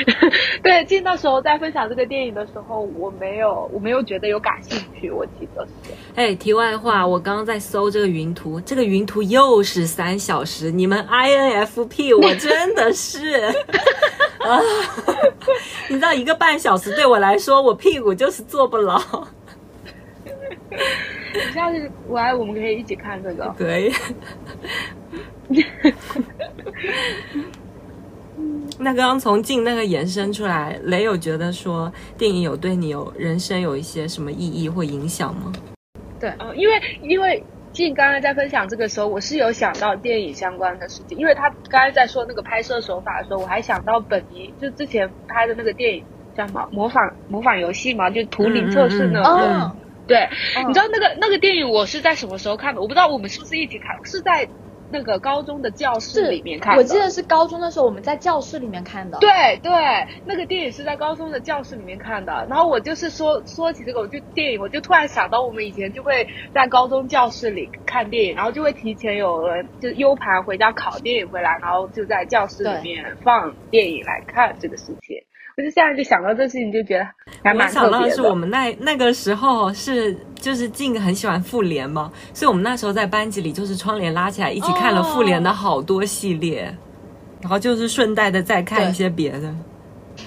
Speaker 2: 对，进那时候在分享这个电影的时候，我没有我没有觉得有感兴趣。我记得是。
Speaker 3: 哎，题外话，我刚刚在搜这个云图，这个云图又是三小时。你们 INFP，我真的是 啊！你知道一个半小时对我来说，我屁股就是坐不牢。
Speaker 2: 下次我来，我们可以一起看这个。
Speaker 3: 可以。那刚刚从静那个延伸出来，雷有觉得说电影有对你有人生有一些什么意义或影响吗？
Speaker 2: 对，呃，因为因为静刚刚在分享这个时候，我是有想到电影相关的事情，因为他刚才在说那个拍摄手法的时候，我还想到本尼就之前拍的那个电影叫什么模仿模仿游戏嘛，就图灵测试那个。对，你知道那个那个电影我是在什么时候看的？我不知道我们是不是一起看，是在那个高中的教室里面看。
Speaker 1: 我记得是高中的时候我们在教室里面看的。
Speaker 2: 对对，那个电影是在高中的教室里面看的。然后我就是说说起这个，我就电影，我就突然想到我们以前就会在高中教室里看电影，然后就会提前有人就 U 盘回家拷电影回来，然后就在教室里面放电影来看这个事情。我就现在就想到这事情，就觉得还蛮
Speaker 3: 特别的。我想到的是，我们那那个时候是就是静很喜欢复联嘛，所以我们那时候在班级里就是窗帘拉起来一起看了复联的好多系列，然后就是顺带的再看一些别的。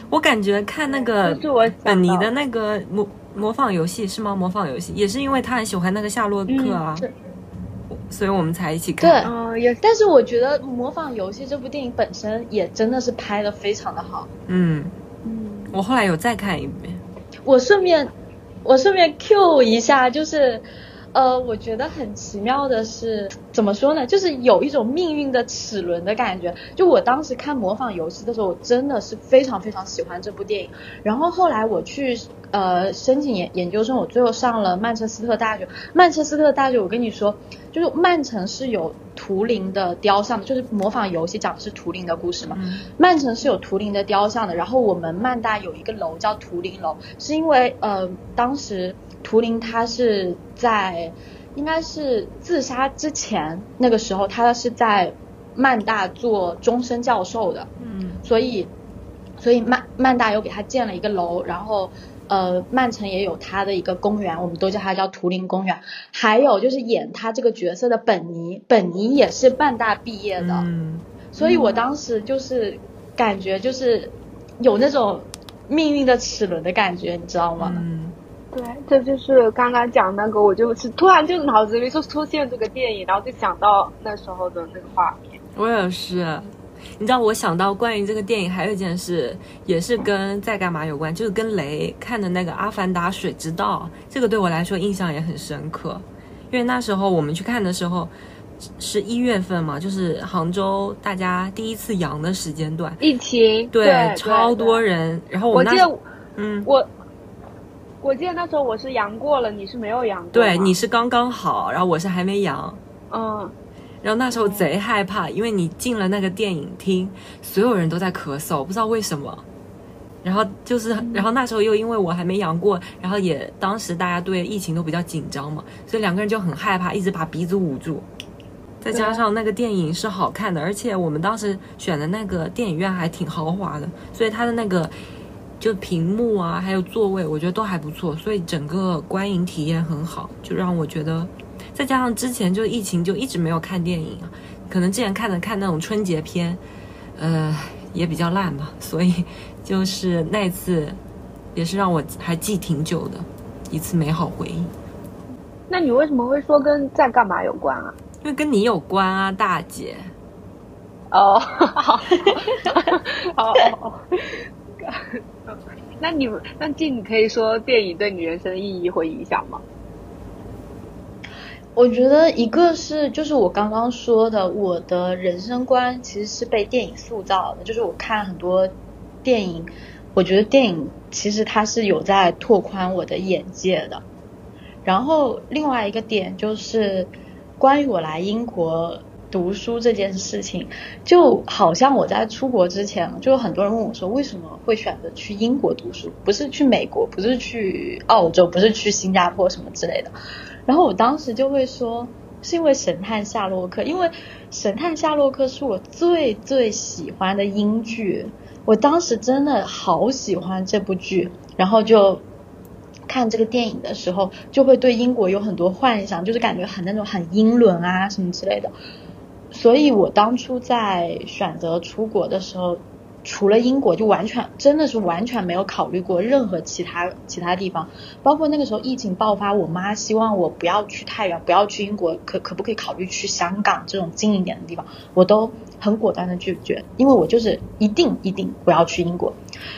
Speaker 3: 我感觉看那个本尼的那个模模仿游戏是吗？模仿游戏也是因为他很喜欢那个夏洛克啊，
Speaker 1: 是
Speaker 3: 所以我们才一起看
Speaker 1: 对
Speaker 3: 看。
Speaker 2: 嗯，也
Speaker 1: 但是我觉得《模仿游戏》这部电影本身也真的是拍的非常的好。
Speaker 3: 嗯，
Speaker 2: 嗯，
Speaker 3: 我后来有再看一遍。
Speaker 1: 我顺便，我顺便 Q 一下，就是，呃，我觉得很奇妙的是，怎么说呢？就是有一种命运的齿轮的感觉。就我当时看《模仿游戏》的时候，我真的是非常非常喜欢这部电影。然后后来我去呃申请研研究生，我最后上了曼彻斯特大学。曼彻斯特大学，我跟你说，就是曼城是有图灵的雕像的，就是模仿游戏讲的是图灵的故事嘛。
Speaker 3: 嗯
Speaker 1: 曼城是有图灵的雕像的，然后我们曼大有一个楼叫图灵楼，是因为呃当时图灵他是在应该是自杀之前那个时候，他是在曼大做终身教授的，
Speaker 3: 嗯
Speaker 1: 所以所以曼曼大又给他建了一个楼，然后呃曼城也有他的一个公园，我们都叫它叫图灵公园。还有就是演他这个角色的本尼，本尼也是曼大毕业的。
Speaker 3: 嗯
Speaker 1: 所以我当时就是感觉就是有那种命运的齿轮的感觉，你知道吗？
Speaker 3: 嗯
Speaker 2: 对，这就是刚刚讲那个，我就是突然就脑子里就出现这个电影，然后就想到那时候的那个画面。
Speaker 3: 我也是。你知道，我想到关于这个电影还有一件事，也是跟在干嘛有关，就是跟雷看的那个《阿凡达：水之道》，这个对我来说印象也很深刻，因为那时候我们去看的时候是一月份嘛，就是杭州大家第一次阳的时间段，
Speaker 2: 疫情
Speaker 3: 对，超多人。然后我
Speaker 2: 记得
Speaker 3: 嗯，
Speaker 2: 我我记得那时候我是阳过了，你是没有阳过
Speaker 3: 对，你是刚刚好，然后我是还没阳。
Speaker 2: 嗯
Speaker 3: 然后那时候贼害怕，因为你进了那个电影厅，所有人都在咳嗽，不知道为什么。然后就是，然后那时候又因为我还没阳过，然后也当时大家对疫情都比较紧张嘛，所以两个人就很害怕，一直把鼻子捂住。再加上那个电影是好看的，而且我们当时选的那个电影院还挺豪华的，所以它的那个就屏幕啊，还有座位，我觉得都还不错，所以整个观影体验很好，就让我觉得，再加上之前就疫情就一直没有看电影啊，可能之前看的看那种春节片，呃，也比较烂吧，所以就是那次也是让我还记挺久的一次美好回忆，
Speaker 2: 那你为什么会说跟在干嘛有关啊？
Speaker 3: 因为跟你有关啊，大姐。
Speaker 2: 哦，好，好，好，那你们那静，你可以说电影对你人生的意义或影响吗？
Speaker 1: 我觉得一个是就是我刚刚说的，我的人生观其实是被电影塑造的，就是我看很多电影，我觉得电影其实它是有在拓宽我的眼界的。然后另外一个点就是关于我来英国读书这件事情，就好像我在出国之前，就有很多人问我说为什么会选择去英国读书，不是去美国，不是去澳洲，不是去新加坡什么之类的。然后我当时就会说，是因为《神探夏洛克》，因为《神探夏洛克》是我最最喜欢的英剧，我当时真的好喜欢这部剧，然后就看这个电影的时候，就会对英国有很多幻想，就是感觉很那种很英伦啊什么之类的。所以我当初在选择出国的时候，除了英国，就完全真的是完全没有考虑过任何其他其他地方，包括那个时候疫情爆发，我妈希望我不要去太远，不要去英国，可可不可以考虑去香港这种近一点的地方，我都很果断的拒绝，因为我就是一定一定我要去英国。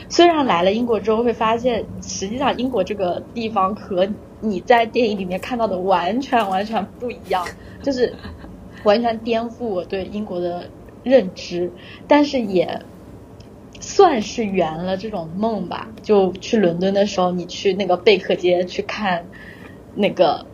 Speaker 1: 虽然来了英国之后会发现，实际上英国这个地方和你在电影里面看到的完全完全不一样，就是完全颠覆我对英国的认知，但是也算是圆了这种梦吧。就去伦敦的时候，你去那个贝克街去看那个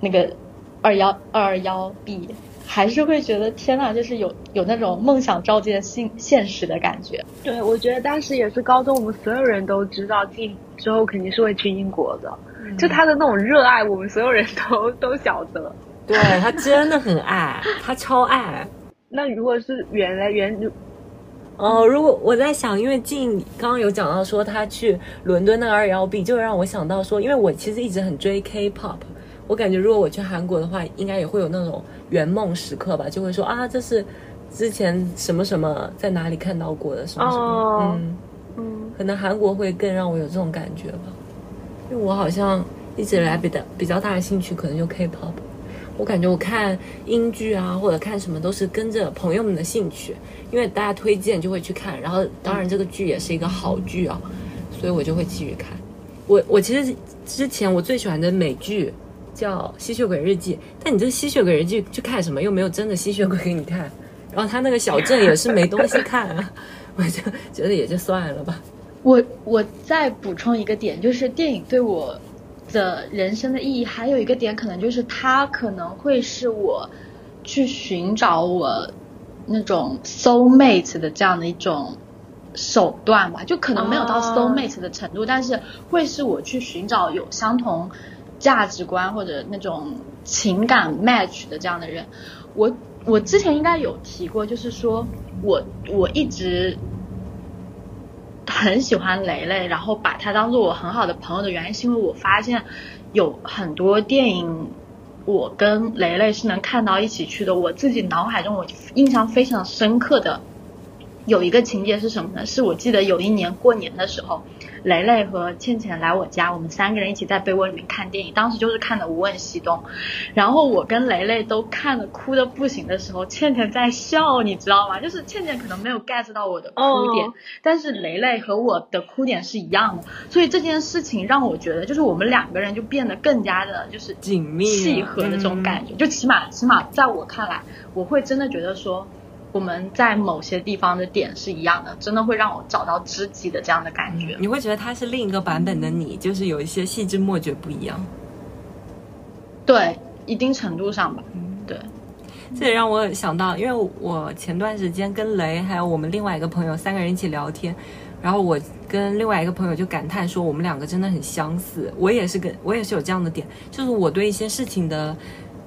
Speaker 1: 那个二幺二二幺 B，还是会觉得天呐，就是有有那种梦想照进现现实的感觉。
Speaker 2: 对，我觉得当时也是高中，我们所有人都知道进之后肯定是会去英国的，就他的那种热爱，我们所有人都都晓得。
Speaker 3: 对他真的很爱，他超爱。
Speaker 2: 那如果是原来原
Speaker 3: 哦，如果我在想，因为静刚刚有讲到说他去伦敦那个二幺 B，就让我想到说，因为我其实一直很追 K-pop，我感觉如果我去韩国的话，应该也会有那种圆梦时刻吧，就会说啊，这是之前什么什么在哪里看到过的什么什么，
Speaker 2: 哦
Speaker 3: 嗯，
Speaker 2: 嗯，
Speaker 3: 可能韩国会更让我有这种感觉吧。因为我好像一直以来比较比较大的兴趣可能就 K-pop。我感觉我看英剧啊，或者看什么都是跟着朋友们的兴趣，因为大家推荐就会去看。然后当然这个剧也是一个好剧啊，所以我就会继续看。我我其实之前我最喜欢的美剧叫《吸血鬼日记》，但你这个吸血鬼日记去看什么？又没有真的吸血鬼给你看。然后他那个小镇也是没东西看啊，我就觉得也就算了吧。
Speaker 1: 我我再补充一个点，就是电影对我的人生的意义，还有一个点可能就是它可能会是我去寻找我那种 soul mate 的这样的一种手段吧，就可能没有到 soul mate 的程度，但是会是我去寻找有相同价值观或者那种情感 match 的这样的人。我我之前应该有提过，就是说我我一直。很喜欢雷雷，然后把他当做我很好的朋友的原因，是因为我发现有很多电影，我跟雷雷是能看到一起去的。我自己脑海中我印象非常深刻的有一个情节是什么呢？是我记得有一年过年的时候。雷雷和倩倩来我家，我们三个人一起在被窝里面看电影。当时就是看的《无问西东》，然后我跟雷雷都看的哭的不行的时候，倩倩在笑，你知道吗？就是倩倩可能没有 get 到我的哭点，但是雷雷和我的哭点是一样的。所以这件事情让我觉得，就是我们两个人就变得更加的，就是
Speaker 3: 紧密
Speaker 1: 契合的这种感觉。就起码起码在我看来，我会真的觉得说。我们在某些地方的点是一样的，真的会让我找到知己的这样的感觉。
Speaker 3: 你会觉得他是另一个版本的你，就是有一些细枝末节不一样。
Speaker 1: 对，一定程度上吧。嗯，对。
Speaker 3: 这也让我想到，因为我前段时间跟雷还有我们另外一个朋友三个人一起聊天，然后我跟另外一个朋友就感叹说，我们两个真的很相似。我也是跟我也是有这样的点，就是我对一些事情的。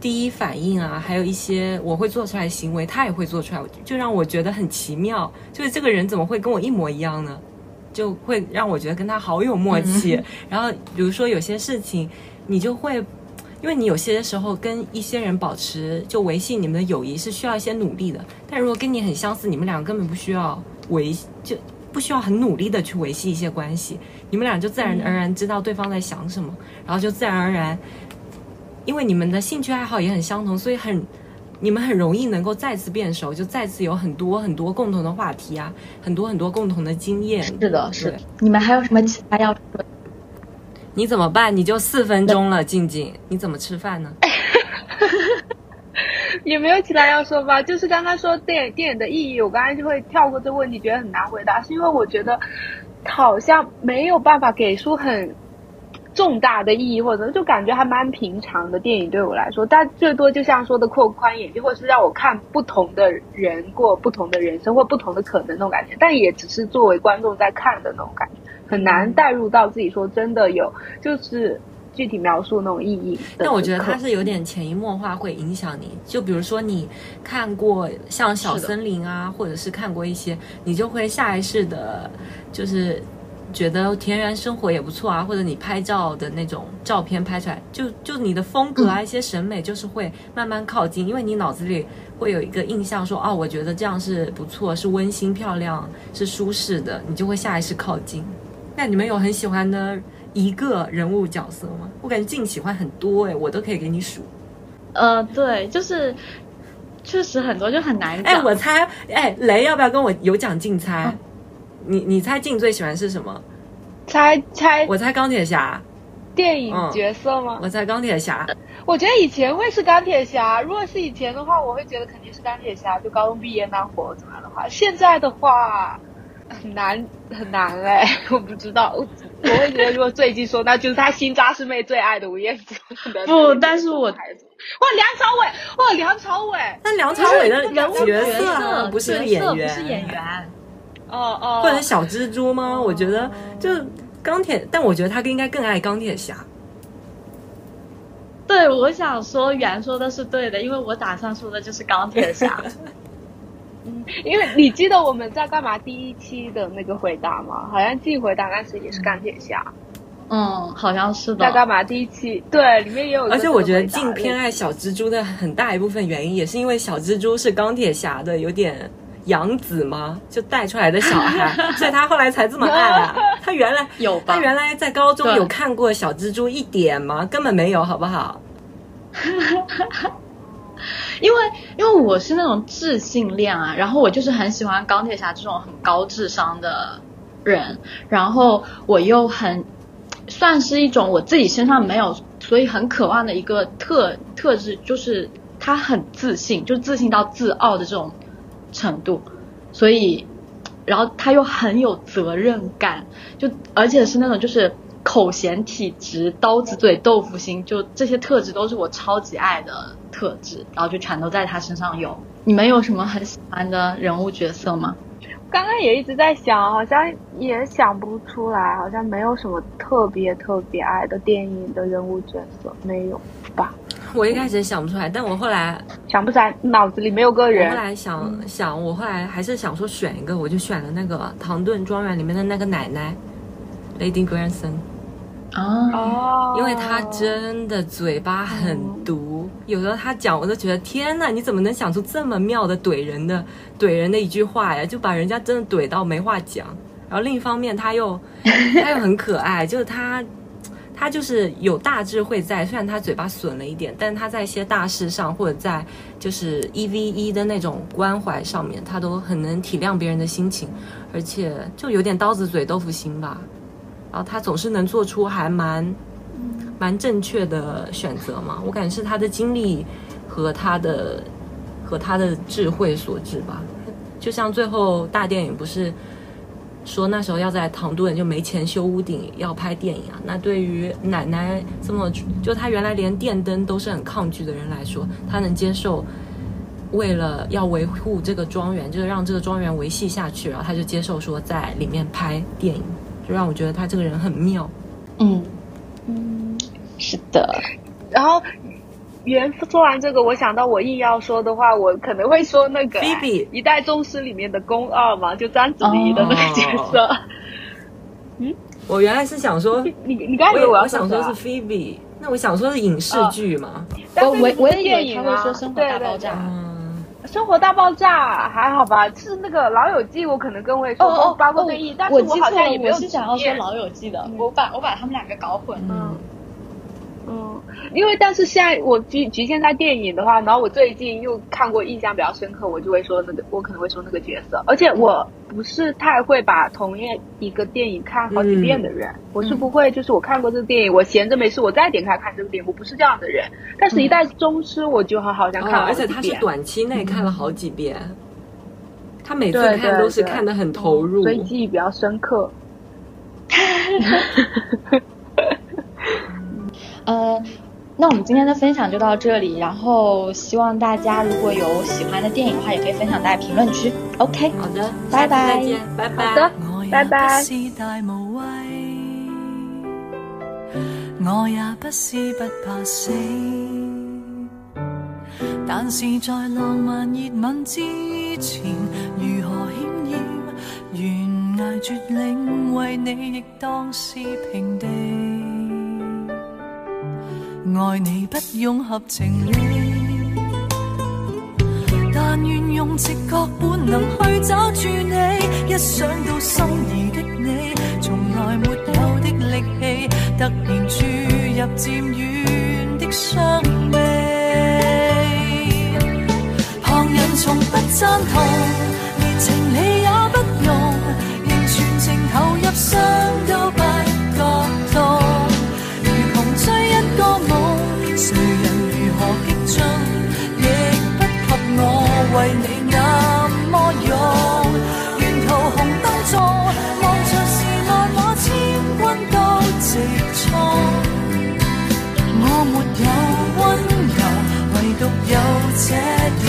Speaker 3: 第一反应啊，还有一些我会做出来的行为，他也会做出来，就让我觉得很奇妙。就是这个人怎么会跟我一模一样呢？就会让我觉得跟他好有默契。然后比如说有些事情，你就会，因为你有些时候跟一些人保持就维系你们的友谊是需要一些努力的。但如果跟你很相似，你们俩根本不需要维，就不需要很努力的去维系一些关系。你们俩就自然而然知道对方在想什么，然后就自然而然。因为你们的兴趣爱好也很相同，所以很，你们很容易能够再次变熟，就再次有很多很多共同的话题啊，很多很多共同的经验。
Speaker 1: 是的，是的。你们还有什么其他要说？
Speaker 3: 你怎么办？你就四分钟了，静静，你怎么吃饭呢？
Speaker 2: 也没有其他要说吧，就是刚刚说电影电影的意义，我刚才就会跳过这个问题，觉得很难回答，是因为我觉得好像没有办法给出很。重大的意义，或者就感觉还蛮平常的电影对我来说，但最多就像说的扩宽眼界，或者是让我看不同的人过不同的人生或不同的可能那种感觉，但也只是作为观众在看的那种感觉，很难带入到自己说真的有就是具体描述那种意义。
Speaker 3: 但我觉得它是有点潜移默化会影响你，就比如说你看过像小森林啊，或者是看过一些，你就会下意识的，就是。觉得田园生活也不错啊，或者你拍照的那种照片拍出来，就就你的风格啊，一些审美就是会慢慢靠近，因为你脑子里会有一个印象，说哦，我觉得这样是不错，是温馨漂亮，是舒适的，你就会下意识靠近。那你们有很喜欢的一个人物角色吗？我感觉静喜欢很多哎，我都可以给你数。
Speaker 1: 呃，对，就是确实很多，就很难讲。
Speaker 3: 哎，我猜，哎，雷要不要跟我有奖竞猜？你你猜静最喜欢是什么？
Speaker 2: 猜猜，
Speaker 3: 我猜钢铁侠。
Speaker 2: 电影角色吗？
Speaker 3: 我猜钢铁侠。
Speaker 2: 我觉得以前会是钢铁侠，如果是以前的话，我会觉得肯定是钢铁侠。就高中毕业那会儿怎么样的话，现在的话很难很难哎，我不知道。我 我会觉得，如果最近说，那就是他新扎师妹最爱的吴彦祖。
Speaker 1: 不，但是我
Speaker 2: 哇，梁朝伟哇，梁朝伟。
Speaker 3: 但梁朝伟的角色不是演员，
Speaker 1: 不是演员。
Speaker 2: 哦哦，
Speaker 3: 或者小蜘蛛吗？我觉得就钢铁，但我觉得他应该更爱钢铁侠。
Speaker 1: 对，我想说袁说的是对的，因为我打算说的就是钢铁侠。
Speaker 2: 嗯，因为你记得我们在干嘛第一期的那个回答吗？好像季回答那是也是钢铁侠。
Speaker 1: 嗯，好像是的。
Speaker 2: 在干嘛第一期？对，里面也有。
Speaker 3: 而且我觉得静偏爱小蜘蛛的很大一部分原因，也是因为小蜘蛛是钢铁侠的有点。养子吗？就带出来的小孩，所以他后来才这么爱啊。他原来
Speaker 1: 有吧
Speaker 3: 他原来在高中有看过小蜘蛛一点吗？根本没有，好不好？
Speaker 1: 因为因为我是那种智性恋啊，然后我就是很喜欢钢铁侠这种很高智商的人，然后我又很算是一种我自己身上没有，所以很渴望的一个特特质，就是他很自信，就自信到自傲的这种程度，所以然后他又很有责任感，就而且是那种就是口嫌体直、刀子嘴豆腐心，就这些特质都是我超级爱的特质，然后就全都在他身上有。你们有什么很喜欢的人物角色吗？
Speaker 2: 刚刚也一直在想，好像也想不出来，好像没有什么特别特别爱的电影的人物角色，没有吧？
Speaker 3: 我一开始也想不出来，但我后来
Speaker 2: 想不出来，脑子里没有个人
Speaker 3: 我后。来想想，我后来还是想说选一个，我就选了那个《唐顿庄园》里面的那个奶奶，Lady Granson。
Speaker 1: 啊，
Speaker 2: 哦，
Speaker 3: 因为她真的嘴巴很毒，有时候她讲，我都觉得天哪，你怎么能想出这么妙的怼人的怼人的一句话呀？就把人家真的怼到没话讲。然后另一方面，他又他又很可爱，就是他他就是有大智慧在，虽然他嘴巴损了一点，但他在一些大事上或者在就是一 v 一的那种关怀上面，他都很能体谅别人的心情，而且就有点刀子嘴豆腐心吧。然后他总是能做出还蛮蛮正确的选择嘛。我感觉是他的经历和他的和他的智慧所致吧。就像最后大电影不是说那时候要在唐顿就没钱修屋顶要拍电影啊。那对于奶奶这么就她原来连电灯都是很抗拒的人来说，她能接受。为了要维护这个庄园，就是让这个庄园维系下去，然后她就接受说在里面拍电影，就让我觉得她这个人很妙。
Speaker 1: 嗯，
Speaker 2: 嗯，
Speaker 1: 是的，
Speaker 2: 然后原说完这个，我想到我硬要说的话，我可能会说那个、
Speaker 3: Phoebe
Speaker 2: 一代宗师》里面的宫二嘛，就章子怡的那个角色。嗯？
Speaker 3: 我原来是想说，
Speaker 2: 你你刚才
Speaker 3: 我
Speaker 2: 以我要
Speaker 3: 想说是 Phoebe，那我想说是影视剧嘛。
Speaker 1: 我我
Speaker 2: 但是不是
Speaker 1: 我也以为他会说《生活大爆炸》
Speaker 3: 嗯，
Speaker 2: 生活大爆炸还好吧，是那个老友记，我可能更会说
Speaker 1: 哦哦
Speaker 2: 八卦对弈，但是
Speaker 1: 我
Speaker 2: 好像也没有
Speaker 1: 我是想要说《老友记》的，
Speaker 2: 嗯
Speaker 1: 我把我把他们两个搞混了。
Speaker 2: 因为但是现在我局局限在电影的话，然后我最近又看过印象比较深刻，我就会说那个，我可能会说那个角色，而且我不是太会把同样一个电影看好几遍的人，我是不会，就是我看过这个电影，我闲着没事我再点开看这个电影，我不是这样的人。但是，一代宗师我就好好像看了
Speaker 3: 哦而
Speaker 2: 好几遍、
Speaker 3: 且他是短期内看了好几遍，他每次看都是看得很投入。
Speaker 2: 所以记忆比较深刻。
Speaker 1: 呃，那我们今天的分享就到这里，然后希望大家如果有喜欢的电影的话，也可以分享在评论区。OK，
Speaker 3: 好的，
Speaker 1: 拜拜
Speaker 3: 再见，拜拜。
Speaker 2: 好的，拜拜。
Speaker 4: 是大無畏，我也不是不怕死，但是在浪漫熱吻之前，如何險要懸崖絕嶺為你亦當是平地，愛你不用合情理。但願用直覺本能去找住你，一想到心儀的你，從來沒有的力氣，突然注入漸遠的傷悲。旁人從不赞同，連情理也不容，仍全情投入，傷都不为你那么勇。沿途红灯中，望着是万马千军都直冲。我没有温柔，唯独有这点